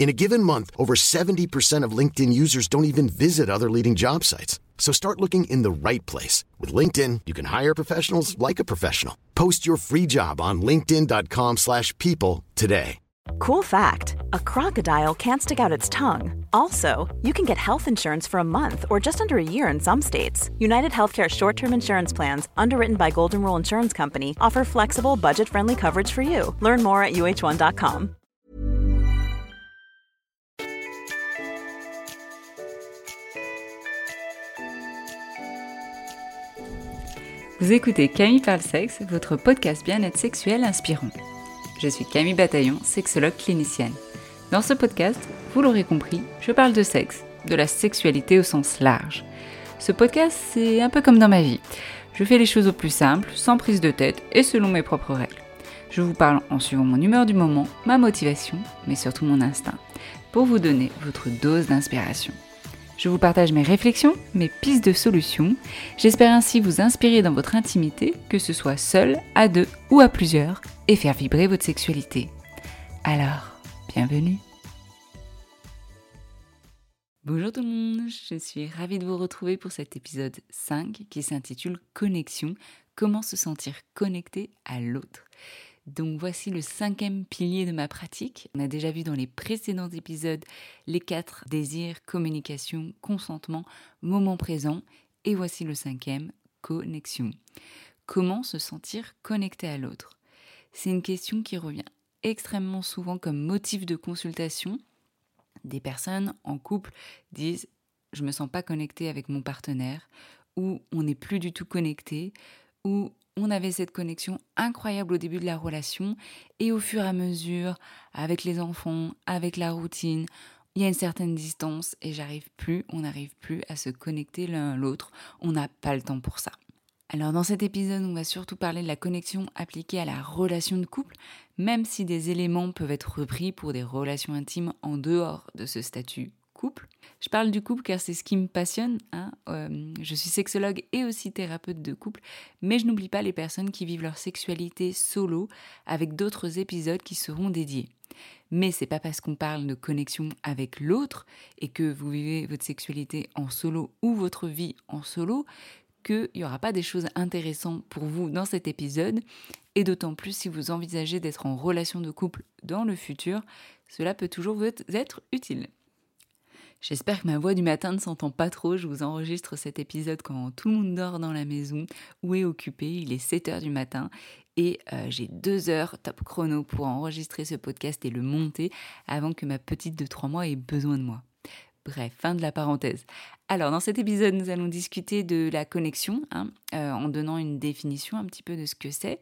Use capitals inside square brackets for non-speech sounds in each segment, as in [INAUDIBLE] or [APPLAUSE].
In a given month, over 70% of LinkedIn users don't even visit other leading job sites. So start looking in the right place. With LinkedIn, you can hire professionals like a professional. Post your free job on linkedin.com slash people today. Cool fact a crocodile can't stick out its tongue. Also, you can get health insurance for a month or just under a year in some states. United Healthcare short term insurance plans, underwritten by Golden Rule Insurance Company, offer flexible, budget friendly coverage for you. Learn more at uh1.com. Vous écoutez Camille Parle Sexe, votre podcast bien-être sexuel inspirant. Je suis Camille Bataillon, sexologue clinicienne. Dans ce podcast, vous l'aurez compris, je parle de sexe, de la sexualité au sens large. Ce podcast, c'est un peu comme dans ma vie. Je fais les choses au plus simple, sans prise de tête et selon mes propres règles. Je vous parle en suivant mon humeur du moment, ma motivation, mais surtout mon instinct, pour vous donner votre dose d'inspiration. Je vous partage mes réflexions, mes pistes de solutions. J'espère ainsi vous inspirer dans votre intimité, que ce soit seul, à deux ou à plusieurs, et faire vibrer votre sexualité. Alors, bienvenue. Bonjour tout le monde, je suis ravie de vous retrouver pour cet épisode 5 qui s'intitule Connexion, comment se sentir connecté à l'autre? Donc voici le cinquième pilier de ma pratique. On a déjà vu dans les précédents épisodes les quatre désirs, communication, consentement, moment présent. Et voici le cinquième, connexion. Comment se sentir connecté à l'autre? C'est une question qui revient extrêmement souvent comme motif de consultation. Des personnes en couple disent je me sens pas connecté avec mon partenaire ou on n'est plus du tout connecté ou on avait cette connexion incroyable au début de la relation et au fur et à mesure, avec les enfants, avec la routine, il y a une certaine distance et j'arrive plus, on n'arrive plus à se connecter l'un à l'autre, on n'a pas le temps pour ça. Alors dans cet épisode, on va surtout parler de la connexion appliquée à la relation de couple, même si des éléments peuvent être repris pour des relations intimes en dehors de ce statut Je parle du couple car c'est ce qui me passionne. Hein. Euh, je suis sexologue et aussi thérapeute de couple, mais je n'oublie pas les personnes qui vivent leur sexualité solo avec d'autres épisodes qui seront dédiés. Mais c'est pas parce qu'on parle de connexion avec l'autre et que vous vivez votre sexualité en solo ou votre vie en solo qu'il n'y aura pas des choses intéressantes pour vous dans cet épisode, et d'autant plus si vous envisagez d'être en relation de couple dans le futur, cela peut toujours vous être utile. J'espère que ma voix du matin ne s'entend pas trop. Je vous enregistre cet épisode quand tout le monde dort dans la maison ou est occupé. Il est 7 heures du matin et euh, j'ai deux heures top chrono pour enregistrer ce podcast et le monter avant que ma petite de 3 mois ait besoin de moi. Bref, fin de la parenthèse. Alors, dans cet épisode, nous allons discuter de la connexion, hein, euh, en donnant une définition un petit peu de ce que c'est.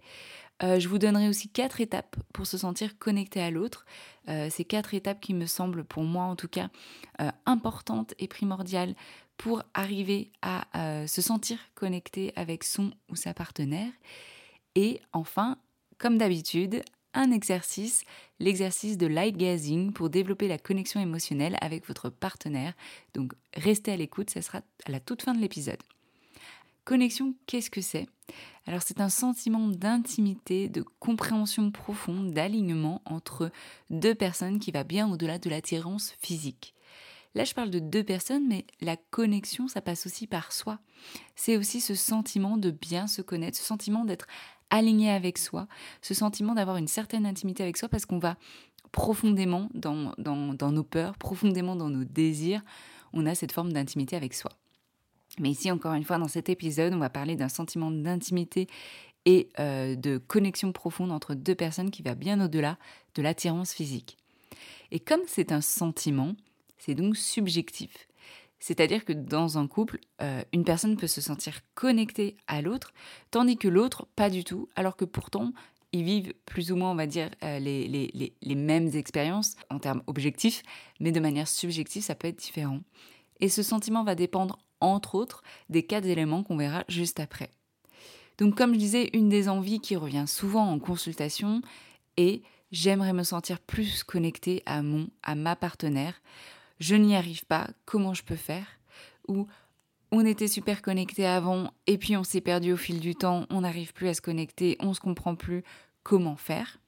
Euh, je vous donnerai aussi quatre étapes pour se sentir connecté à l'autre. Euh, ces quatre étapes qui me semblent, pour moi en tout cas, euh, importantes et primordiales pour arriver à se sentir connecté avec son ou sa partenaire. Et enfin, comme d'habitude, un exercice, l'exercice de light gazing pour développer la connexion émotionnelle avec votre partenaire. Donc restez à l'écoute, ça sera à la toute fin de l'épisode. Connexion, qu'est-ce que c'est? Alors c'est un sentiment d'intimité, de compréhension profonde, d'alignement entre deux personnes qui va bien au-delà de l'attirance physique. Là, je parle de deux personnes, mais la connexion, ça passe aussi par soi. C'est aussi ce sentiment de bien se connaître, ce sentiment d'être aligné avec soi, ce sentiment d'avoir une certaine intimité avec soi parce qu'on va profondément dans, nos peurs, profondément dans nos désirs, on a cette forme d'intimité avec soi. Mais ici, encore une fois, dans cet épisode, on va parler d'un sentiment d'intimité et euh, de connexion profonde entre deux personnes qui va bien au-delà de l'attirance physique. Et comme c'est un sentiment, c'est donc subjectif. C'est-à-dire que dans un couple, euh, une personne peut se sentir connectée à l'autre, tandis que l'autre, pas du tout, alors que pourtant, ils vivent plus ou moins, on va dire, euh, les, les, les mêmes expériences en termes objectifs, mais de manière subjective, ça peut être différent. Et ce sentiment va dépendre entre autres des quatre éléments qu'on verra juste après. Donc comme je disais, une des envies qui revient souvent en consultation est j'aimerais me sentir plus connecté à mon, à ma partenaire. Je n'y arrive pas, comment je peux faire? Ou on était super connecté avant et puis on s'est perdu au fil du temps, on n'arrive plus à se connecter, on se comprend plus, comment faire?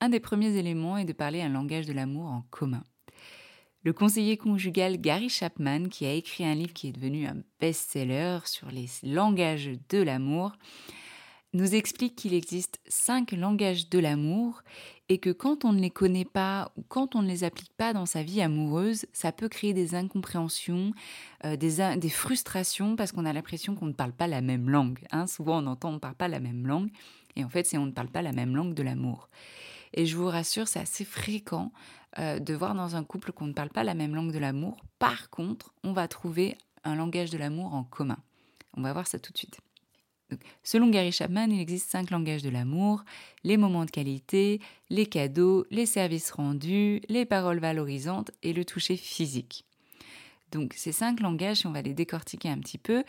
Un des premiers éléments est de parler un langage de l'amour en commun. Le conseiller conjugal Gary Chapman, qui a écrit un livre qui est devenu un best-seller sur les langages de l'amour, nous explique qu'il existe cinq langages de l'amour et que quand on ne les connaît pas ou quand on ne les applique pas dans sa vie amoureuse, ça peut créer des incompréhensions, euh, des, frustrations parce qu'on a l'impression qu'on ne parle pas la même langue. Hein. Souvent on entend on ne parle pas la même langue et en fait c'est on ne parle pas la même langue de l'amour. Et je vous rassure, c'est assez fréquent euh, de voir dans un couple qu'on ne parle pas la même langue de l'amour. Par contre, on va trouver un langage de l'amour en commun. On va voir ça tout de suite. selon Gary Chapman, il existe cinq langages de l'amour les moments de qualité, les cadeaux, les services rendus, les paroles valorisantes et le toucher physique. Donc, ces cinq langages, on va les décortiquer un petit peu,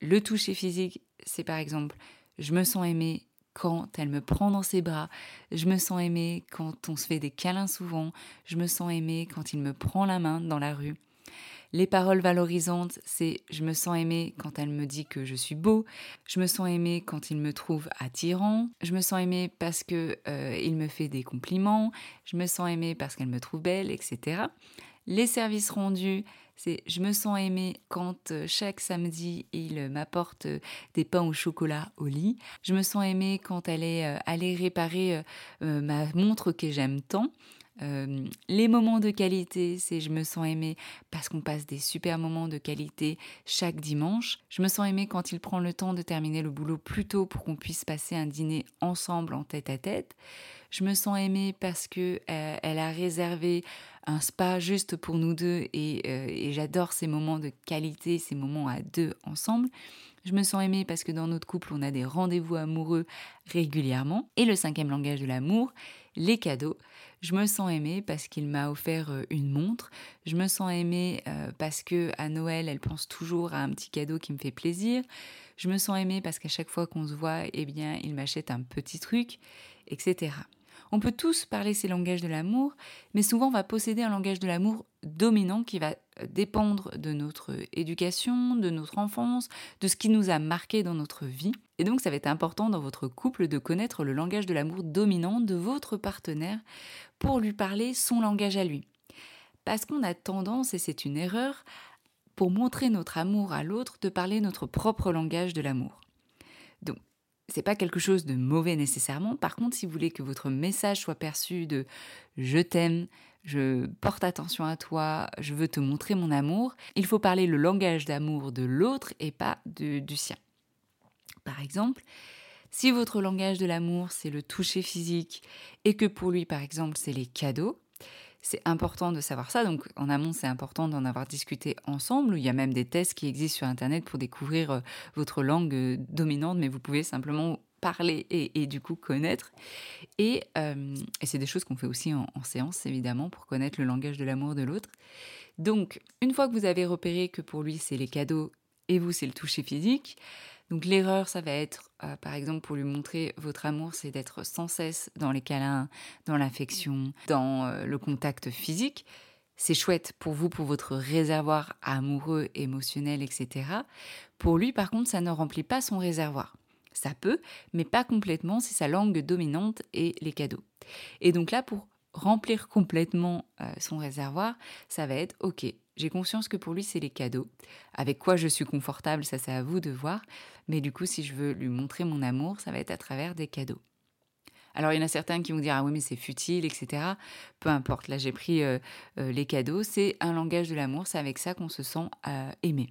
le toucher physique, c'est par exemple je me sens aimé, quand elle me prend dans ses bras, je me sens aimée quand on se fait des câlins souvent, je me sens aimée quand il me prend la main dans la rue. Les paroles valorisantes, c'est je me sens aimée quand elle me dit que je suis beau, je me sens aimée quand il me trouve attirant, je me sens aimée parce que euh, il me fait des compliments, je me sens aimée parce qu'elle me trouve belle, etc. Les services rendus, c'est je me sens aimée quand euh, chaque samedi il m'apporte euh, des pains au chocolat au lit. Je me sens aimée quand elle est euh, allée réparer ma montre que j'aime tant. Les moments de qualité, c'est je me sens aimée parce qu'on passe des super moments de qualité chaque dimanche. Je me sens aimée quand il prend le temps de terminer le boulot plus tôt pour qu'on puisse passer un dîner ensemble en tête à tête. Je me sens aimée parce que elle a réservé un spa juste pour nous deux euh, et, j'adore ces moments de qualité, ces moments à deux ensemble. Je me sens aimée parce que dans notre couple, on a des rendez-vous amoureux régulièrement. Et le cinquième langage de l'amour, les cadeaux. Je me sens aimée parce qu'il m'a offert euh, une montre. Je me sens aimée euh, parce que à Noël, elle pense toujours à un petit cadeau qui me fait plaisir. Je me sens aimée parce qu'à chaque fois qu'on se voit, eh bien, il m'achète un petit truc, etc. On peut tous parler ces langages de l'amour, mais souvent on va posséder un langage de l'amour dominant qui va euh, dépendre de notre éducation, de notre enfance, de ce qui nous a marqué dans notre vie. Et donc ça va être important dans votre couple de connaître le langage de l'amour dominant de votre partenaire pour lui parler son langage à lui. Parce qu'on a tendance, et c'est une erreur, pour montrer notre amour à l'autre, de parler notre propre langage de l'amour. C'est pas quelque chose de mauvais nécessairement. Par contre, si vous voulez que votre message soit perçu de je t'aime, je porte attention à toi, je veux te montrer mon amour, il faut parler le langage d'amour de l'autre et pas du sien. Par exemple, si votre langage de l'amour c'est le toucher physique et que pour lui par exemple c'est les cadeaux, c'est important de savoir ça. Donc en amont, c'est important d'en avoir discuté ensemble. Il y a même des tests qui existent sur Internet pour découvrir euh, votre langue euh, dominante, mais vous pouvez simplement parler et, du coup connaître. Et, c'est des choses qu'on fait aussi en, séance, évidemment, pour connaître le langage de l'amour de l'autre. Donc, une fois que vous avez repéré que pour lui, c'est les cadeaux et vous, c'est le toucher physique, donc l'erreur, ça va être, euh, par exemple, pour lui montrer votre amour, c'est d'être sans cesse dans les câlins, dans l'affection, dans euh, le contact physique. C'est chouette pour vous, pour votre réservoir amoureux, émotionnel, etc. Pour lui, par contre, ça ne remplit pas son réservoir. Ça peut, mais pas complètement, c'est sa langue dominante et les cadeaux. Et donc là, pour remplir complètement euh, son réservoir, ça va être OK, j'ai conscience que pour lui, c'est les cadeaux. Avec quoi je suis confortable, ça c'est à vous de voir. Mais du coup, si je veux lui montrer mon amour, ça va être à travers des cadeaux. Alors, il y en a certains qui vont dire Ah oui, mais c'est futile, etc. Peu importe, là j'ai pris euh, euh, les cadeaux. C'est un langage de l'amour, c'est avec ça qu'on se sent euh, aimé.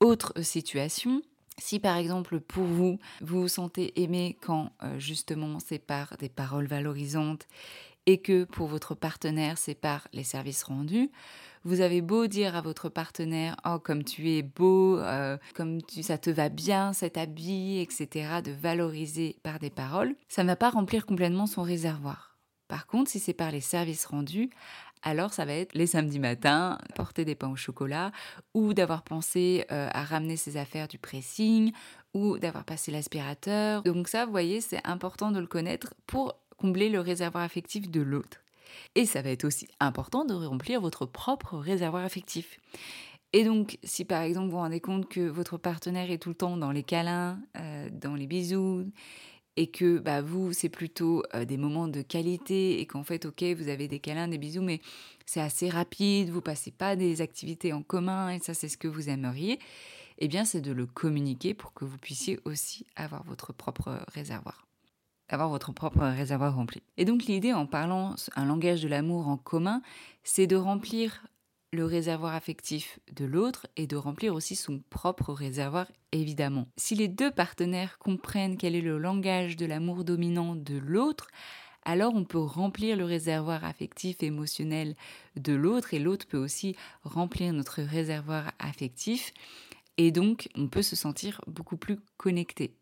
Autre situation, si par exemple pour vous, vous vous sentez aimé quand justement c'est par des paroles valorisantes et que pour votre partenaire c'est par les services rendus, vous avez beau dire à votre partenaire oh comme tu es beau, euh, comme ça te va bien cet habit, etc. de valoriser par des paroles, ça ne va pas remplir complètement son réservoir. Par contre, si c'est par les services rendus, alors ça va être les samedis matins, porter des pains au chocolat, ou d'avoir pensé euh, à ramener ses affaires du pressing, ou d'avoir passé l'aspirateur. Donc ça, vous voyez, c'est important de le connaître pour combler le réservoir affectif de l'autre. Et ça va être aussi important de remplir votre propre réservoir affectif. Et donc, si par exemple vous vous rendez compte que votre partenaire est tout le temps dans les câlins, euh, dans les bisous, et que bah, vous, c'est plutôt euh, des moments de qualité, et qu'en fait, ok, vous avez des câlins, des bisous, mais c'est assez rapide, vous passez pas des activités en commun, et ça, c'est ce que vous aimeriez, eh bien, c'est de le communiquer pour que vous puissiez aussi avoir votre propre réservoir avoir votre propre réservoir rempli. Et donc l'idée en parlant un langage de l'amour en commun, c'est de remplir le réservoir affectif de l'autre et de remplir aussi son propre réservoir évidemment. Si les deux partenaires comprennent quel est le langage de l'amour dominant de l'autre, alors on peut remplir le réservoir affectif émotionnel de l'autre et l'autre peut aussi remplir notre réservoir affectif et donc, on peut se sentir beaucoup plus connecté,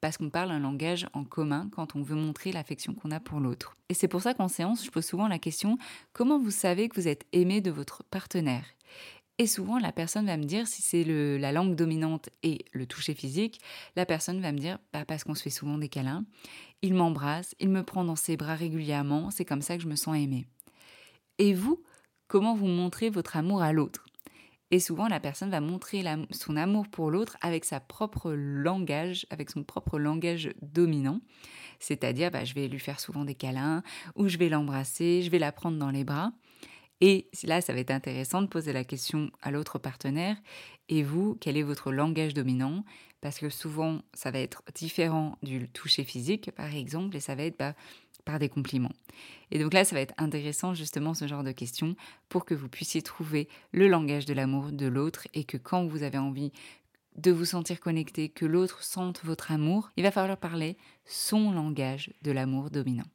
parce qu'on parle un langage en commun quand on veut montrer l'affection qu'on a pour l'autre. Et c'est pour ça qu'en séance, je pose souvent la question, comment vous savez que vous êtes aimé de votre partenaire? Et souvent, la personne va me dire, si c'est la langue dominante et le toucher physique, la personne va me dire, bah, parce qu'on se fait souvent des câlins, il m'embrasse, il me prend dans ses bras régulièrement, c'est comme ça que je me sens aimée. Et vous, comment vous montrez votre amour à l'autre? Et souvent, la personne va montrer son amour pour l'autre avec sa propre langage, avec son propre langage dominant. C'est-à-dire, bah, je vais lui faire souvent des câlins, ou je vais l'embrasser, je vais la prendre dans les bras. Et là, ça va être intéressant de poser la question à l'autre partenaire. Et vous, quel est votre langage dominant? Parce que souvent, ça va être différent du toucher physique, par exemple, et ça va être bah, par des compliments. Et donc là, ça va être intéressant justement ce genre de questions pour que vous puissiez trouver le langage de l'amour de l'autre et que quand vous avez envie de vous sentir connecté, que l'autre sente votre amour, il va falloir parler son langage de l'amour dominant.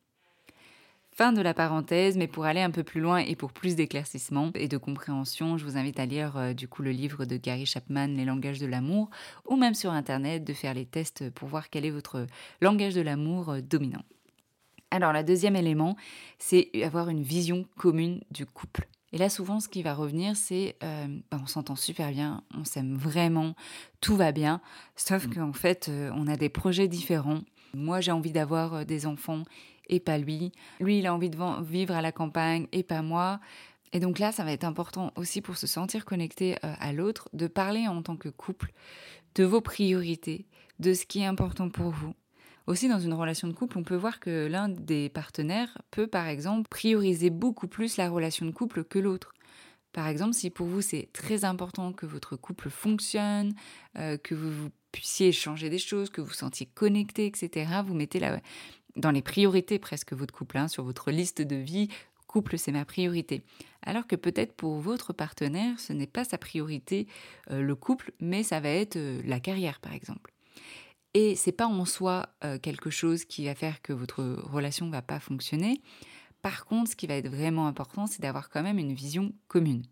Fin de la parenthèse, mais pour aller un peu plus loin et pour plus d'éclaircissement et de compréhension, je vous invite à lire euh, du coup le livre de Gary Chapman, Les langages de l'amour, ou même sur internet de faire les tests pour voir quel est votre langage de l'amour euh, dominant. Alors, le deuxième élément, c'est avoir une vision commune du couple. Et là, souvent, ce qui va revenir, c'est euh, bah, on s'entend super bien, on s'aime vraiment, tout va bien, sauf qu'en fait, euh, on a des projets différents. Moi, j'ai envie d'avoir euh, des enfants et pas lui. Lui, il a envie de vivre à la campagne et pas moi. Et donc là, ça va être important aussi pour se sentir connecté à l'autre, de parler en tant que couple de vos priorités, de ce qui est important pour vous. Aussi, dans une relation de couple, on peut voir que l'un des partenaires peut, par exemple, prioriser beaucoup plus la relation de couple que l'autre. Par exemple, si pour vous c'est très important que votre couple fonctionne, euh, que vous, puissiez échanger des choses, que vous sentiez connecté, etc., vous mettez dans les priorités presque votre couple, hein, sur votre liste de vie, couple c'est ma priorité. Alors que peut-être pour votre partenaire, ce n'est pas sa priorité euh, le couple, mais ça va être euh, la carrière par exemple. Et c'est pas en soi euh, quelque chose qui va faire que votre relation va pas fonctionner. Par contre, ce qui va être vraiment important, c'est d'avoir quand même une vision commune.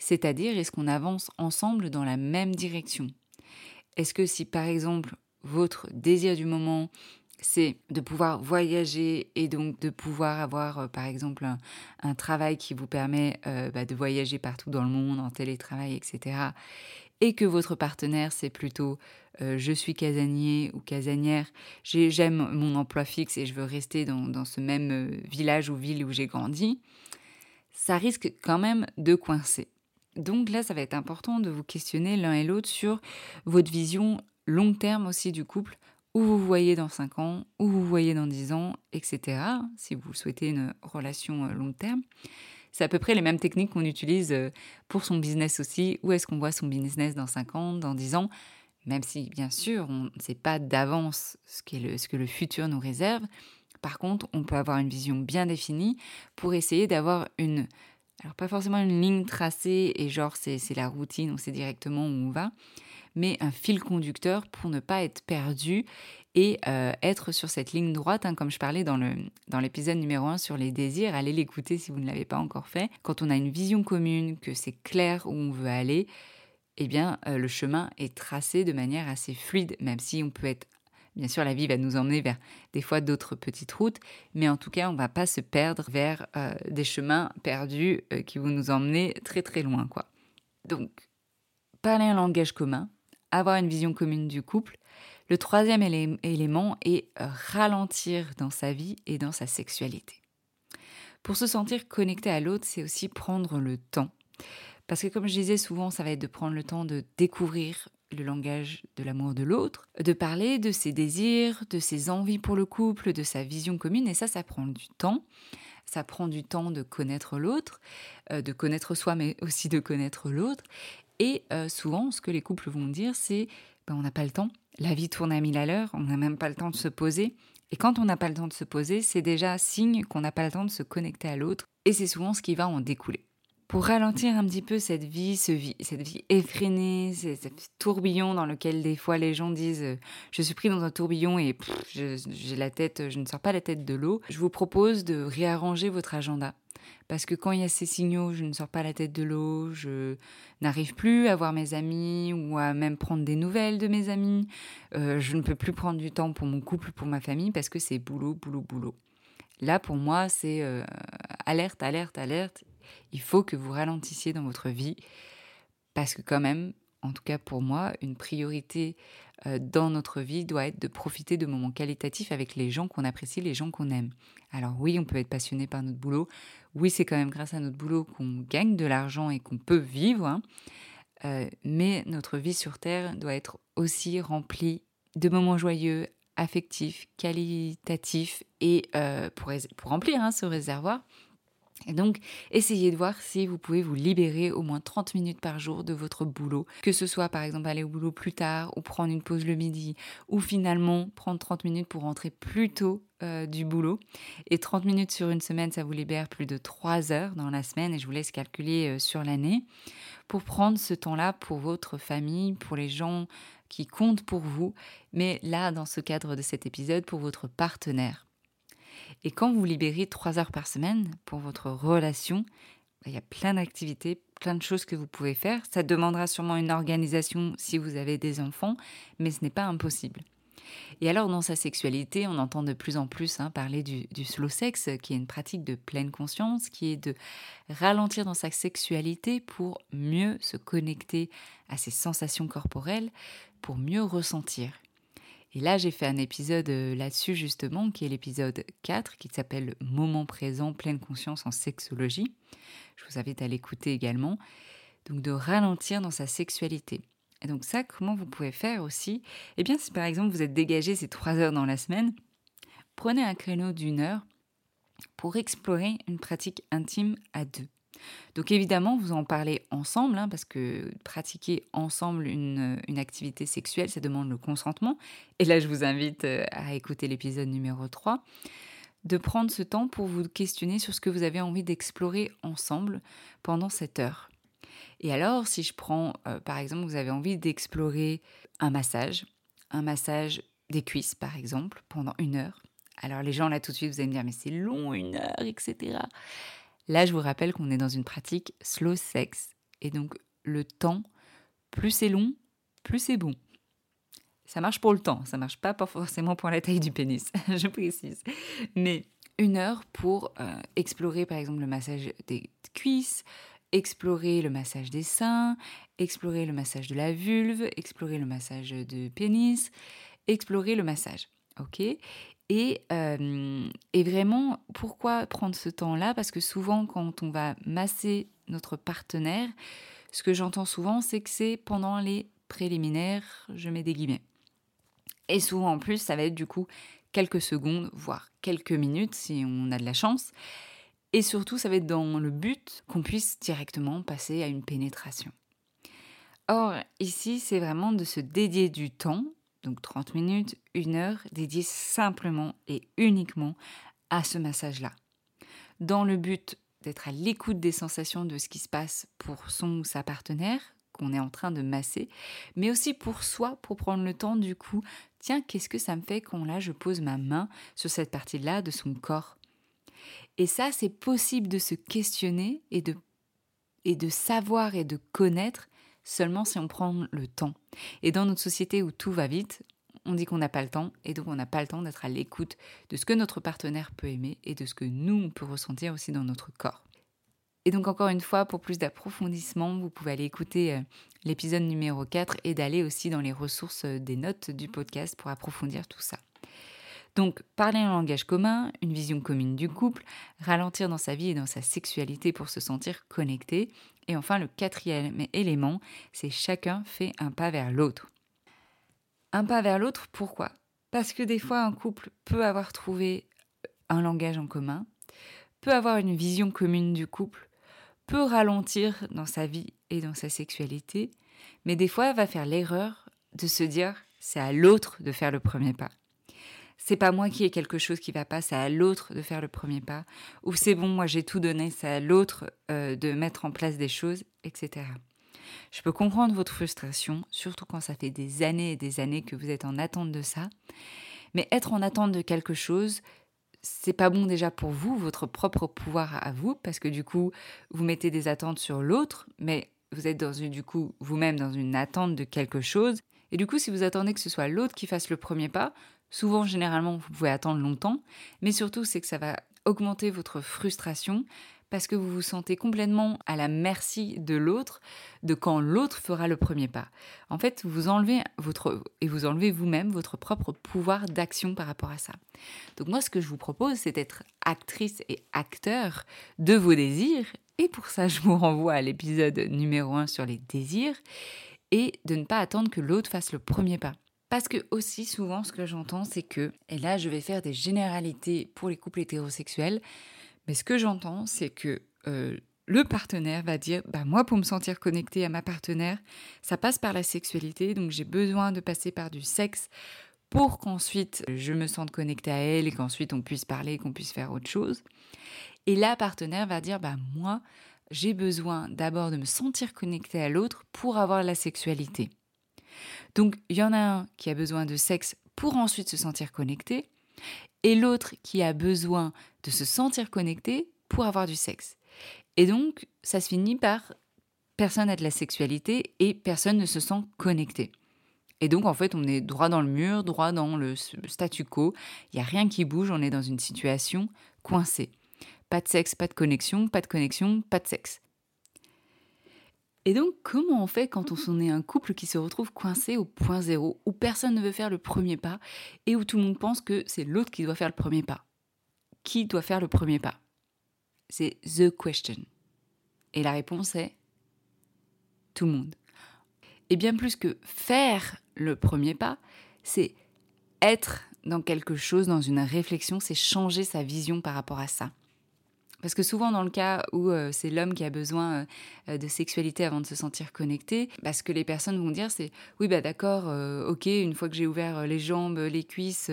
C'est-à-dire, est-ce qu'on avance ensemble dans la même direction? Est-ce que si par exemple votre désir du moment, c'est de pouvoir voyager et donc de pouvoir avoir, euh, par exemple, un, travail qui vous permet euh, bah, de voyager partout dans le monde, en télétravail, etc. Et que votre partenaire, c'est plutôt euh, je suis casanier ou casanière, j'aime mon emploi fixe et je veux rester dans, dans ce même village ou ville où j'ai grandi, ça risque quand même de coincer. Donc là, ça va être important de vous questionner l'un et l'autre sur votre vision long terme aussi du couple, où vous voyez dans 5 ans, où vous voyez dans 10 ans, etc. Si vous souhaitez une relation euh, long terme. C'est à peu près les mêmes techniques qu'on utilise euh, pour son business aussi. Où est-ce qu'on voit son business dans 5 ans, dans 10 ans? Même si, bien sûr, on ne sait pas d'avance ce, ce que le futur nous réserve. Par contre, on peut avoir une vision bien définie pour essayer d'avoir une... Alors pas forcément une ligne tracée et genre c'est la routine, on sait directement où on va, mais un fil conducteur pour ne pas être perdu et euh, être sur cette ligne droite, hein, comme je parlais dans, le, dans l'épisode numéro 1 sur les désirs. Allez l'écouter si vous ne l'avez pas encore fait. Quand on a une vision commune, que c'est clair où on veut aller, eh bien, euh, le chemin est tracé de manière assez fluide, même si on peut être Bien sûr, la vie va nous emmener vers des fois d'autres petites routes, mais en tout cas, on ne va pas se perdre vers euh, des chemins perdus qui vont nous emmener très très loin, quoi. Donc, parler un langage commun, avoir une vision commune du couple. Le troisième élément est euh, ralentir dans sa vie et dans sa sexualité. Pour se sentir connecté à l'autre, c'est aussi prendre le temps. Parce que comme je disais souvent, ça va être de prendre le temps de découvrir le langage de l'amour de l'autre, de parler de ses désirs, de ses envies pour le couple, de sa vision commune, et ça, ça prend du temps. Ça prend du temps de connaître l'autre, euh, de connaître soi, mais aussi de connaître l'autre. Et euh, souvent, ce que les couples vont dire, c'est ben, on n'a pas le temps. La vie tourne à mille à l'heure, on n'a même pas le temps de se poser. Et quand on n'a pas le temps de se poser, c'est déjà signe qu'on n'a pas le temps de se connecter à l'autre. Et c'est souvent ce qui va en découler. Pour ralentir un petit peu cette vie, ce vie cette vie effrénée, ce tourbillon dans lequel des fois les gens disent euh, je suis pris dans un tourbillon et j'ai la tête, je ne sors pas la tête de l'eau, je vous propose de réarranger votre agenda parce que quand il y a ces signaux, je ne sors pas la tête de l'eau, je n'arrive plus à voir mes amis ou à même prendre des nouvelles de mes amis. Euh, je ne peux plus prendre du temps pour mon couple, pour ma famille, parce que c'est boulot, boulot, boulot. Là, pour moi, c'est euh, alerte, alerte, alerte. Il faut que vous ralentissiez dans votre vie, parce que quand même, en tout cas pour moi, une priorité euh, dans notre vie doit être de profiter de moments qualitatifs avec les gens qu'on apprécie, les gens qu'on aime. Alors oui, on peut être passionné par notre boulot. Oui, c'est quand même grâce à notre boulot qu'on gagne de l'argent et qu'on peut vivre. Hein. Euh, mais notre vie sur Terre doit être aussi remplie de moments joyeux, affectifs, qualitatifs et euh, pour, remplir hein, ce réservoir, et donc, essayez de voir si vous pouvez vous libérer au moins 30 minutes par jour de votre boulot, que ce soit par exemple aller au boulot plus tard ou prendre une pause le midi, ou finalement prendre 30 minutes pour rentrer plus tôt euh, du boulot. Et 30 minutes sur une semaine, ça vous libère plus de 3 heures dans la semaine, et je vous laisse calculer euh, sur l'année, pour prendre ce temps-là pour votre famille, pour les gens qui comptent pour vous, mais là, dans ce cadre de cet épisode, pour votre partenaire. Et quand vous libérez trois heures par semaine pour votre relation, bah, il y a plein d'activités, plein de choses que vous pouvez faire. Ça demandera sûrement une organisation si vous avez des enfants, mais ce n'est pas impossible. Et alors, dans sa sexualité, on entend de plus en plus hein, parler du, du, slow sex, qui est une pratique de pleine conscience, qui est de ralentir dans sa sexualité pour mieux se connecter à ses sensations corporelles, pour mieux ressentir. Et là, j'ai fait un épisode euh, là-dessus justement, qui est l'épisode 4, qui s'appelle Moment présent, pleine conscience en sexologie. Je vous invite à l'écouter également. Donc de ralentir dans sa sexualité. Et donc ça, comment vous pouvez faire aussi? Eh bien, si par exemple vous êtes dégagé ces trois heures dans la semaine, prenez un créneau d'une heure pour explorer une pratique intime à deux. Donc évidemment, vous en parlez ensemble, hein, parce que pratiquer ensemble une, activité sexuelle, ça demande le consentement. Et là, je vous invite euh, à écouter l'épisode numéro 3 de prendre ce temps pour vous questionner sur ce que vous avez envie d'explorer ensemble pendant cette heure. Et alors, si je prends, euh, par exemple, vous avez envie d'explorer un massage, un massage des cuisses, par exemple, pendant une heure. Alors les gens, là, tout de suite, vous allez me dire, mais c'est long, une heure, etc. Là, je vous rappelle qu'on est dans une pratique slow sex. Et donc, le temps, plus c'est long, plus c'est bon. Ça marche pour le temps, ça marche pas forcément pour la taille du pénis, [LAUGHS] je précise. Mais une heure pour euh, explorer par exemple le massage des cuisses, explorer le massage des seins, explorer le massage de la vulve, explorer le massage de pénis, explorer le massage. Ok? Et, euh, et, vraiment, pourquoi prendre ce temps-là? Parce que souvent, quand on va masser notre partenaire, ce que j'entends souvent, c'est que c'est pendant les préliminaires, je mets des guillemets. Et souvent, en plus, ça va être du coup quelques secondes, voire quelques minutes si on a de la chance. Et surtout, ça va être dans le but qu'on puisse directement passer à une pénétration. Or, ici, c'est vraiment de se dédier du temps donc 30 minutes, une heure, dédiée simplement et uniquement à ce massage-là. Dans le but d'être à l'écoute des sensations de ce qui se passe pour son ou sa partenaire qu'on est en train de masser, mais aussi pour soi, pour prendre le temps du coup, tiens, qu'est-ce que ça me fait quand là je pose ma main sur cette partie-là de son corps? Et ça, c'est possible de se questionner et de, et de savoir et de connaître seulement si on prend le temps. Et dans notre société où tout va vite, on dit qu'on n'a pas le temps, et donc on n'a pas le temps d'être à l'écoute de ce que notre partenaire peut aimer et de ce que nous, on peut ressentir aussi dans notre corps. Et donc encore une fois, pour plus d'approfondissement, vous pouvez aller écouter euh, l'épisode numéro 4 et d'aller aussi dans les ressources euh, des notes du podcast pour approfondir tout ça. Donc, parler un langage commun, une vision commune du couple, ralentir dans sa vie et dans sa sexualité pour se sentir connecté. Et enfin, le quatrième élément, c'est chacun fait un pas vers l'autre. Un pas vers l'autre, pourquoi? Parce que des fois, un couple peut avoir trouvé un langage en commun, peut avoir une vision commune du couple, peut ralentir dans sa vie et dans sa sexualité, mais des fois, va faire l'erreur de se dire c'est à l'autre de faire le premier pas c'est pas moi qui ai quelque chose qui va pas, c'est à l'autre de faire le premier pas, ou c'est bon, moi j'ai tout donné, c'est à l'autre euh, de mettre en place des choses, etc. Je peux comprendre votre frustration, surtout quand ça fait des années et des années que vous êtes en attente de ça, mais être en attente de quelque chose, c'est pas bon déjà pour vous, votre propre pouvoir à vous, parce que du coup, vous mettez des attentes sur l'autre, mais vous êtes dans du coup vous-même dans une attente de quelque chose. Et du coup, si vous attendez que ce soit l'autre qui fasse le premier pas, Souvent, généralement, vous pouvez attendre longtemps, mais surtout, c'est que ça va augmenter votre frustration parce que vous vous sentez complètement à la merci de l'autre, de quand l'autre fera le premier pas. En fait, vous enlevez votre et vous enlevez vous-même votre propre pouvoir d'action par rapport à ça. Donc moi, ce que je vous propose, c'est d'être actrice et acteur de vos désirs. Et pour ça, je vous renvoie à l'épisode numéro 1 sur les désirs et de ne pas attendre que l'autre fasse le premier pas. Parce que aussi souvent ce que j'entends c'est que, et là je vais faire des généralités pour les couples hétérosexuels, mais ce que j'entends c'est que euh, le partenaire va dire, bah moi pour me sentir connecté à ma partenaire, ça passe par la sexualité, donc j'ai besoin de passer par du sexe pour qu'ensuite je me sente connecté à elle et qu'ensuite on puisse parler, qu'on puisse faire autre chose. Et la partenaire va dire, bah moi j'ai besoin d'abord de me sentir connecté à l'autre pour avoir la sexualité. Donc il y en a un qui a besoin de sexe pour ensuite se sentir connecté, et l'autre qui a besoin de se sentir connecté pour avoir du sexe. Et donc ça se finit par personne n'a de la sexualité et personne ne se sent connecté. Et donc, en fait, on est droit dans le mur, droit dans le statu quo. Il n'y a rien qui bouge, on est dans une situation coincée. Pas de sexe, pas de connexion, pas de connexion, pas de sexe. Et donc, comment on fait quand on est un couple qui se retrouve coincé au point zéro, où personne ne veut faire le premier pas et où tout le monde pense que c'est l'autre qui doit faire le premier pas? Qui doit faire le premier pas? C'est the question. Et la réponse est tout le monde. Et bien plus que faire le premier pas, c'est être dans quelque chose, dans une réflexion, c'est changer sa vision par rapport à ça. Parce que souvent dans le cas où euh, c'est l'homme qui a besoin euh, de sexualité avant de se sentir connecté, bah, ce que les personnes vont dire c'est oui bah d'accord, euh, ok, une fois que j'ai ouvert les jambes, les cuisses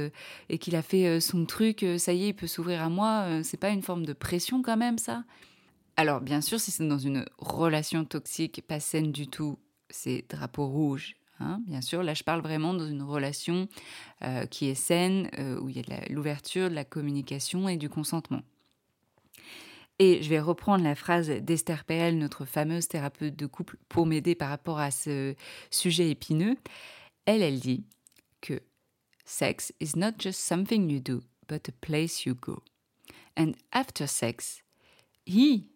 et qu'il a fait son truc, ça y est, il peut s'ouvrir à moi. c'est pas une forme de pression quand même ça? Alors bien sûr, si c'est dans une relation toxique, pas saine du tout, c'est drapeau rouge. Hein, bien sûr, là je parle vraiment dans une relation qui est saine, où il y a de l'ouverture, de la communication et du consentement. Et je vais reprendre la phrase d'Esther Perel, notre fameuse thérapeute de couple, pour m'aider par rapport à ce sujet épineux. Elle, elle dit que sex is not just something you do, but a place you go. And after sex, he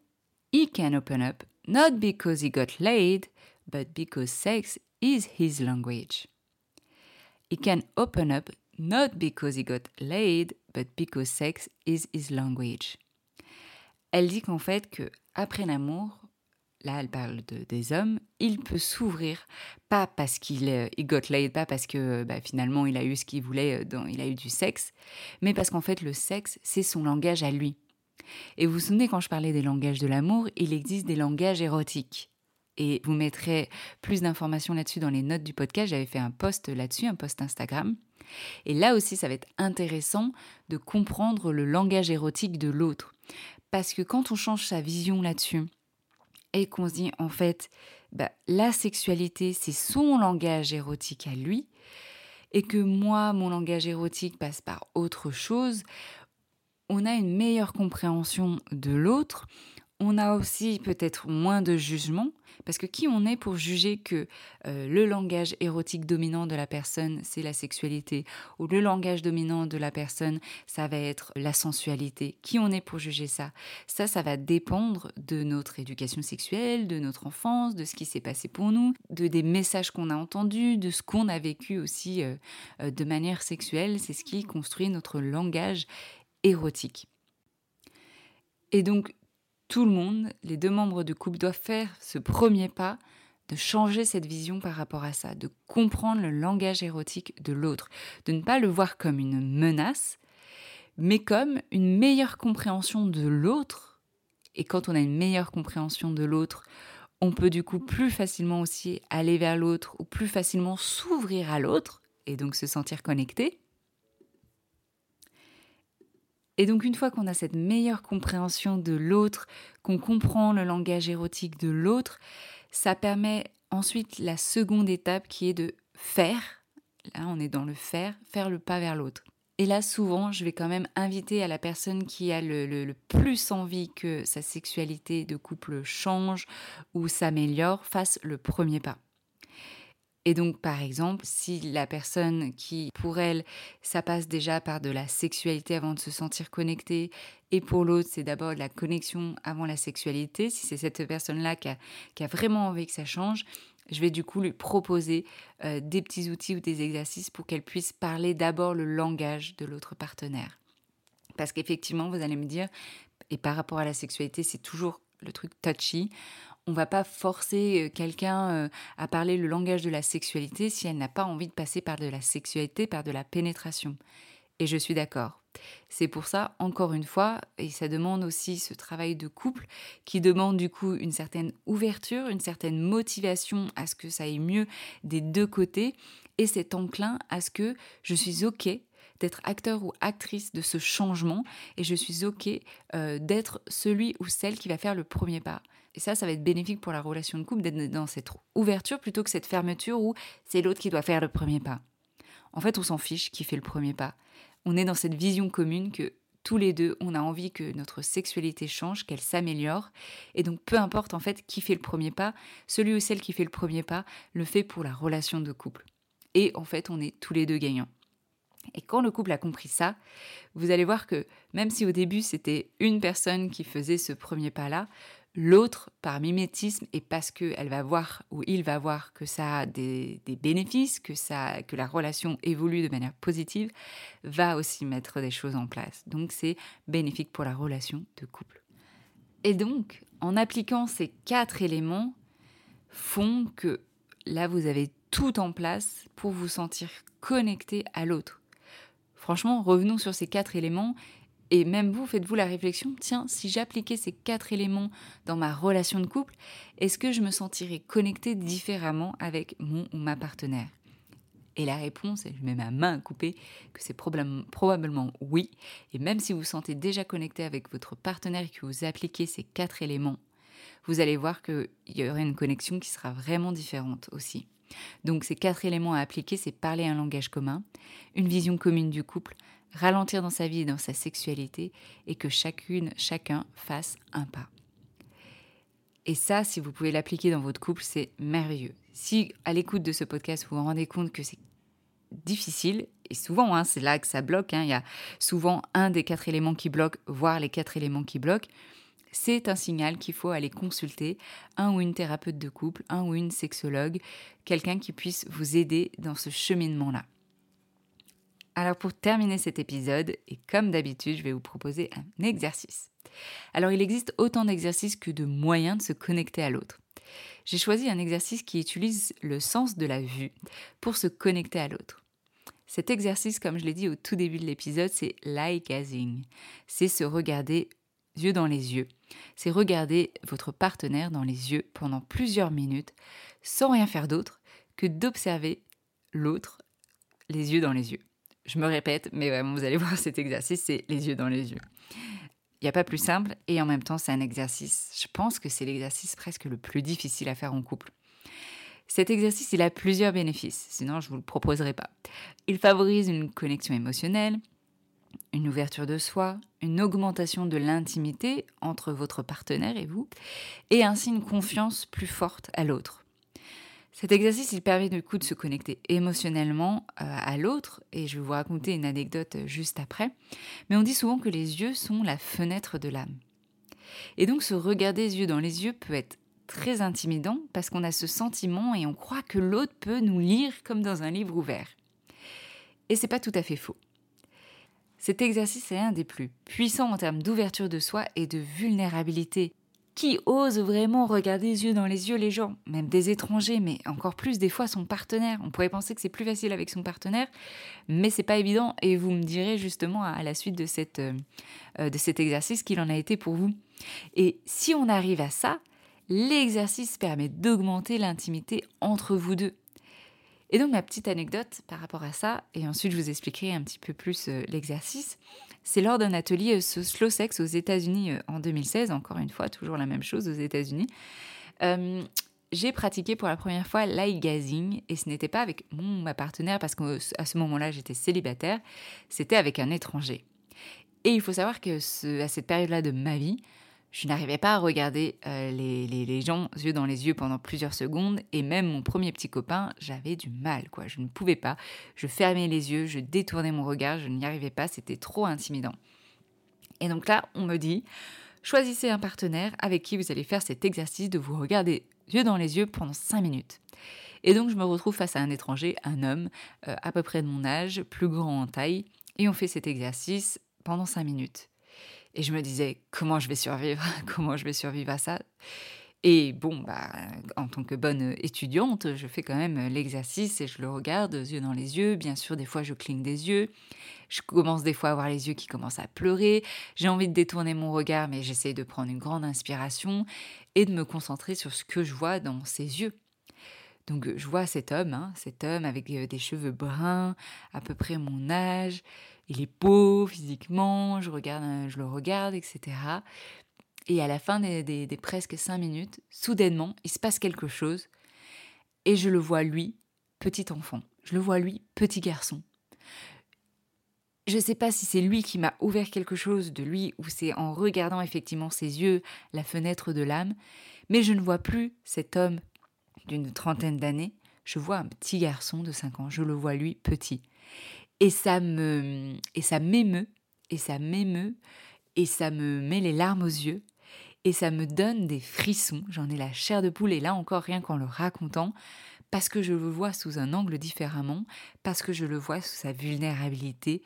he can open up not because he got laid, but because sex is his language. He can open up not because he got laid, but because sex is his language. Elle dit qu'en fait que après l'amour, là elle parle de, des hommes, il peut s'ouvrir, pas parce qu'il euh, got laid, pas parce que bah, finalement il a eu ce qu'il voulait, euh, il a eu du sexe, mais parce qu'en fait le sexe c'est son langage à lui. Et vous vous souvenez quand je parlais des langages de l'amour, il existe des langages érotiques. Et vous mettrez plus d'informations là-dessus dans les notes du podcast. J'avais fait un post là-dessus, un post Instagram. Et là aussi, ça va être intéressant de comprendre le langage érotique de l'autre. Parce que quand on change sa vision là-dessus, et qu'on se dit en fait, bah, la sexualité, c'est son langage érotique à lui, et que moi, mon langage érotique passe par autre chose, on a une meilleure compréhension de l'autre, on a aussi peut-être moins de jugement, parce que qui on est pour juger que euh, le langage érotique dominant de la personne, c'est la sexualité, ou le langage dominant de la personne, ça va être la sensualité? Qui on est pour juger ça? Ça, ça va dépendre de notre éducation sexuelle, de notre enfance, de ce qui s'est passé pour nous, de des messages qu'on a entendus, de ce qu'on a vécu aussi euh, euh, de manière sexuelle. C'est ce qui construit notre langage érotique. Et donc, tout le monde, les deux membres de couple doivent faire ce premier pas de changer cette vision par rapport à ça, de comprendre le langage érotique de l'autre, de ne pas le voir comme une menace, mais comme une meilleure compréhension de l'autre. Et quand on a une meilleure compréhension de l'autre, on peut du coup plus facilement aussi aller vers l'autre ou plus facilement s'ouvrir à l'autre et donc se sentir connecté. Et donc une fois qu'on a cette meilleure compréhension de l'autre, qu'on comprend le langage érotique de l'autre, ça permet ensuite la seconde étape qui est de faire, là on est dans le faire, faire le pas vers l'autre. Et là souvent je vais quand même inviter à la personne qui a le, plus envie que sa sexualité de couple change ou s'améliore, fasse le premier pas. Et donc, par exemple, si la personne qui, pour elle, ça passe déjà par de la sexualité avant de se sentir connectée, et pour l'autre, c'est d'abord de la connexion avant la sexualité, si c'est cette personne-là qui a, vraiment envie que ça change, je vais du coup lui proposer euh, des petits outils ou des exercices pour qu'elle puisse parler d'abord le langage de l'autre partenaire. Parce qu'effectivement, vous allez me dire, et par rapport à la sexualité, c'est toujours le truc touchy on va pas forcer euh, quelqu'un euh, à parler le langage de la sexualité si elle n'a pas envie de passer par de la sexualité, par de la pénétration. Et je suis d'accord. C'est pour ça, encore une fois, et ça demande aussi ce travail de couple qui demande du coup une certaine ouverture, une certaine motivation à ce que ça aille mieux des deux côtés, et c'est enclin à ce que je suis OK d'être acteur ou actrice de ce changement, et je suis OK euh, d'être celui ou celle qui va faire le premier pas. Et ça, ça va être bénéfique pour la relation de couple d'être dans cette ouverture plutôt que cette fermeture où c'est l'autre qui doit faire le premier pas. En fait, on s'en fiche qui fait le premier pas. On est dans cette vision commune que tous les deux, on a envie que notre sexualité change, qu'elle s'améliore. Et donc, peu importe en fait qui fait le premier pas, celui ou celle qui fait le premier pas le fait pour la relation de couple. Et en fait, on est tous les deux gagnants. Et quand le couple a compris ça, vous allez voir que même si au début c'était une personne qui faisait ce premier pas-là, L'autre, par mimétisme, et parce qu'elle va voir ou il va voir que ça a des, bénéfices, que, ça, que la relation évolue de manière positive, va aussi mettre des choses en place. Donc c'est bénéfique pour la relation de couple. Et donc, en appliquant ces quatre éléments, font que là, vous avez tout en place pour vous sentir connecté à l'autre. Franchement, revenons sur ces quatre éléments et même vous, faites-vous la réflexion, tiens, si j'appliquais ces quatre éléments dans ma relation de couple, est-ce que je me sentirais connectée différemment avec mon ou ma partenaire? Et la réponse, et je mets ma main à couper, que c'est probablement oui. Et même si vous sentez déjà connecté avec votre partenaire et que vous appliquez ces quatre éléments, vous allez voir qu'il y aura une connexion qui sera vraiment différente aussi. Donc ces quatre éléments à appliquer, c'est parler un langage commun, une vision commune du couple, ralentir dans sa vie et dans sa sexualité et que chacune, chacun fasse un pas. Et ça, si vous pouvez l'appliquer dans votre couple, c'est merveilleux. Si à l'écoute de ce podcast, vous vous rendez compte que ces difficile, et souvent, hein, c'est là que ça bloque, hein, il y a souvent un des quatre éléments qui bloquent, voire les quatre éléments qui bloquent, c'est un signal qu'il faut aller consulter un ou une thérapeute de couple, un ou une sexologue, quelqu'un qui puisse vous aider dans ce cheminement-là. Alors pour terminer cet épisode, et comme d'habitude, je vais vous proposer un exercice. Alors il existe autant d'exercices que de moyens de se connecter à l'autre. J'ai choisi un exercice qui utilise le sens de la vue pour se connecter à l'autre. Cet exercice, comme je l'ai dit au tout début de l'épisode, c'est l'eye gazing. C'est se regarder yeux dans les yeux. C'est regarder votre partenaire dans les yeux pendant plusieurs minutes sans rien faire d'autre que d'observer l'autre les yeux dans les yeux. Je me répète, mais vraiment, vous allez [LAUGHS] voir cet exercice, c'est les yeux dans les yeux. Il n'y a pas plus simple et en même temps, c'est un exercice. Je pense que c'est l'exercice presque le plus difficile à faire en couple. Cet exercice, il a plusieurs bénéfices, sinon je ne vous le proposerai pas. Il favorise une connexion émotionnelle, une ouverture de soi, une augmentation de l'intimité entre votre partenaire et vous, et ainsi une confiance plus forte à l'autre. Cet exercice, il permet du coup de se connecter émotionnellement euh, à l'autre, et je vais vous raconter une anecdote euh, juste après, mais on dit souvent que les yeux sont la fenêtre de l'âme. Et donc se regarder les yeux dans les yeux peut être très intimidant parce qu'on a ce sentiment et on croit que l'autre peut nous lire comme dans un livre ouvert. Et c'est pas tout à fait faux. Cet exercice est un des plus puissants en termes d'ouverture de soi et de vulnérabilité qui ose vraiment regarder les yeux dans les yeux les gens, même des étrangers, mais encore plus des fois son partenaire. On pourrait penser que c'est plus facile avec son partenaire, mais c'est pas évident. Et vous me direz justement à la suite de, cette, euh, euh, de cet exercice qu'il en a été pour vous. Et si on arrive à ça, l'exercice permet d'augmenter l'intimité entre vous deux. Et donc ma petite anecdote par rapport à ça, et ensuite je vous expliquerai un petit peu plus euh, l'exercice, c'est lors d'un atelier euh, slow sex aux États-Unis euh, en 2016, encore une fois, toujours la même chose aux États-Unis. j'ai pratiqué pour la première fois l'eye gazing et ce n'était pas avec mon ma partenaire parce qu'à ce moment-là j'étais célibataire, c'était avec un étranger. Et il faut savoir que à cette période-là de ma vie, je n'arrivais pas à regarder euh, les, gens yeux dans les yeux pendant plusieurs secondes et même mon premier petit copain, j'avais du mal, quoi. Je ne pouvais pas. Je fermais les yeux, je détournais mon regard, je n'y arrivais pas, c'était trop intimidant. Et donc là, on me dit, choisissez un partenaire avec qui vous allez faire cet exercice de vous regarder yeux dans les yeux pendant 5 minutes. Et donc je me retrouve face à un étranger, un homme, euh, à peu près de mon âge, plus grand en taille, et on fait cet exercice pendant 5 minutes. Et je me disais, comment je vais survivre? [LAUGHS] Comment je vais survivre à ça? Et bon, bah, en tant que bonne étudiante, je fais quand même l'exercice et je le regarde, yeux dans les yeux. Bien sûr, des fois, je cligne des yeux. Je commence des fois à voir les yeux qui commencent à pleurer. J'ai envie de détourner mon regard, mais j'essaye de prendre une grande inspiration et de me concentrer sur ce que je vois dans ses yeux. Donc, je vois cet homme, hein, cet homme avec euh, des cheveux bruns, à peu près mon âge il est beau physiquement, je, regarde, euh, je le regarde, etc. Et à la fin des, presque cinq minutes, soudainement, il se passe quelque chose et je le vois lui, petit enfant. Je le vois lui, petit garçon. Je ne sais pas si c'est lui qui m'a ouvert quelque chose de lui ou c'est en regardant effectivement ses yeux la fenêtre de l'âme, mais je ne vois plus cet homme d'une trentaine d'années, je vois un petit garçon de 5 ans, je le vois lui petit. Et ça me et ça m'émeut et ça m'émeut et ça me met les larmes aux yeux et ça me donne des frissons, j'en ai la chair de poule et là encore rien qu'en le racontant parce que je le vois sous un angle différemment, parce que je le vois sous sa vulnérabilité,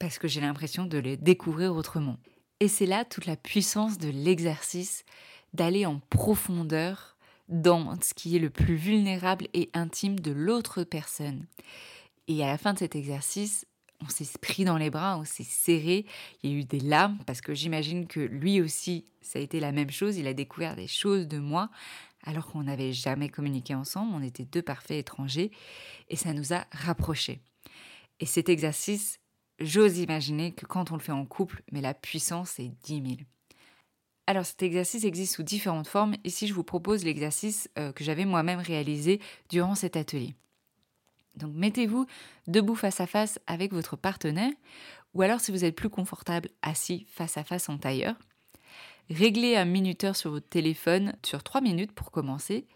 parce que j'ai l'impression de le découvrir autrement. Et c'est là toute la puissance de l'exercice d'aller en profondeur dans ce qui est le plus vulnérable et intime de l'autre personne. Et à la fin de cet exercice, on s'est pris dans les bras, on s'est serré, il y a eu des larmes parce que j'imagine que lui aussi, ça a été la même chose, il a découvert des choses de moi alors qu'on n'avait jamais communiqué ensemble, on était deux parfaits étrangers et ça nous a rapprochés. Et cet exercice, j'ose imaginer que quand on le fait en couple, mais la puissance est 10 000. Alors cet exercice existe sous différentes formes. Ici, je vous propose l'exercice euh, que j'avais moi-même réalisé durant cet atelier. Donc mettez-vous debout face à face avec votre partenaire, ou alors si vous êtes plus confortable assis face à face en tailleur. Réglez un minuteur sur votre téléphone sur 3 minutes pour commencer.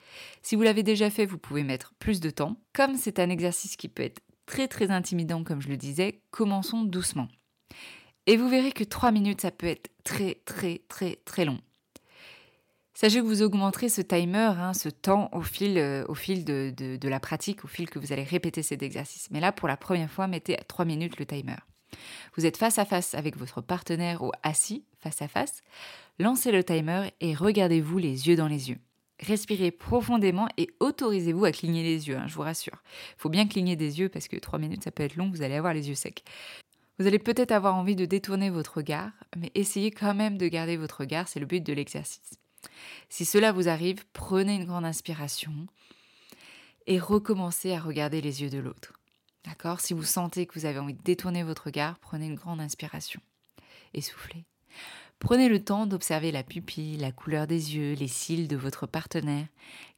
Si vous l'avez déjà fait, vous pouvez mettre plus de temps. Comme c'est un exercice qui peut être très très intimidant comme je le disais, commençons doucement. Et vous verrez que 3 minutes, ça peut être très très très très long. Sachez que vous augmenterez ce timer, hein, ce temps au fil, euh, de, la pratique, au fil que vous allez répéter cet exercice. Mais là, pour la première fois, mettez à 3 minutes le timer. Vous êtes face à face avec votre partenaire ou assis face à face. Lancez le timer et regardez-vous les yeux dans les yeux. Respirez profondément et autorisez-vous à cligner les yeux, hein, je vous rassure. Il faut bien cligner des yeux parce que 3 minutes ça peut être long, vous allez avoir les yeux secs. Vous allez peut-être avoir envie de détourner votre regard, mais essayez quand même de garder votre regard, c'est le but de l'exercice. Si cela vous arrive, prenez une grande inspiration et recommencez à regarder les yeux de l'autre. D'accord? Si vous sentez que vous avez envie de détourner votre regard, prenez une grande inspiration et soufflez. Prenez le temps d'observer la pupille, la couleur des yeux, les cils de votre partenaire.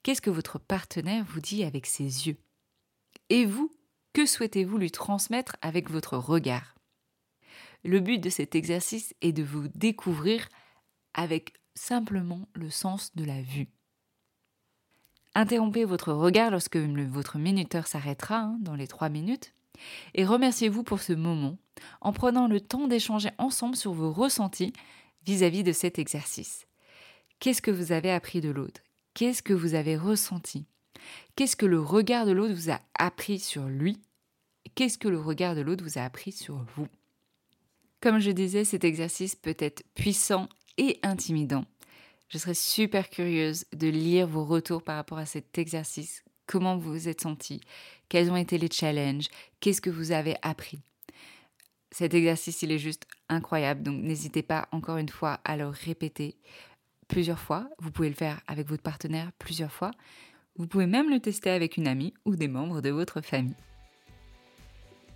Qu'est-ce que votre partenaire vous dit avec ses yeux? Et vous, que souhaitez-vous lui transmettre avec votre regard? Le but de cet exercice est de vous découvrir avec simplement le sens de la vue. Interrompez votre regard lorsque votre minuteur s'arrêtera hein, dans les trois minutes et remerciez-vous pour ce moment en prenant le temps d'échanger ensemble sur vos ressentis vis-à-vis de cet exercice. Qu'est-ce que vous avez appris de l'autre? Qu'est-ce que vous avez ressenti? Qu'est-ce que le regard de l'autre vous a appris sur lui? Qu'est-ce que le regard de l'autre vous a appris sur vous? Comme je disais, cet exercice peut être puissant intimidant. Je serais super curieuse de lire vos retours par rapport à cet exercice. Comment vous vous êtes senti Quels ont été les challenges? Qu'est-ce que vous avez appris? Cet exercice, il est juste incroyable. Donc n'hésitez pas encore une fois à le répéter plusieurs fois. Vous pouvez le faire avec votre partenaire plusieurs fois. Vous pouvez même le tester avec une amie ou des membres de votre famille.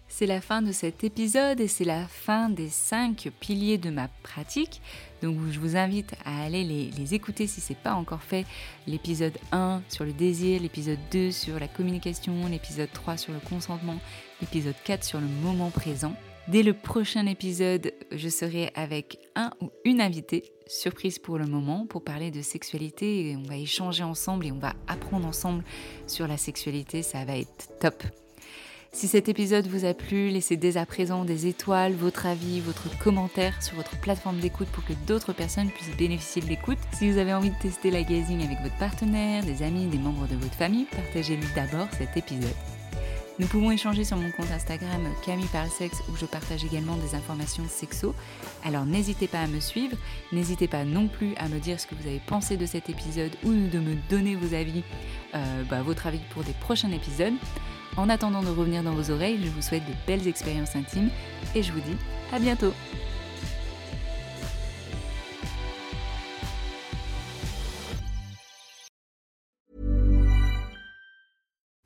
C'est la fin de cet épisode et c'est la fin des cinq piliers de ma pratique. Donc je vous invite à aller les, écouter si ce n'est pas encore fait. L'épisode 1 sur le désir, l'épisode 2 sur la communication, l'épisode 3 sur le consentement, l'épisode 4 sur le moment présent. Dès le prochain épisode, je serai avec un ou une invitée, surprise pour le moment, pour parler de sexualité. On va échanger ensemble et on va apprendre ensemble sur la sexualité. Ça va être top. Si cet épisode vous a plu, laissez dès à présent des étoiles, votre avis, votre commentaire sur votre plateforme d'écoute pour que d'autres personnes puissent bénéficier de l'écoute. Si vous avez envie de tester la gazing avec votre partenaire, des amis, des membres de votre famille, partagez-lui d'abord cet épisode. Nous pouvons échanger sur mon compte Instagram Camille où je partage également des informations sexo. Alors n'hésitez pas à me suivre, n'hésitez pas non plus à me dire ce que vous avez pensé de cet épisode ou de me donner vos avis, euh, bah, votre avis pour des prochains épisodes. En attendant de revenir dans vos oreilles, je vous souhaite de belles expériences intimes et je vous dis à bientôt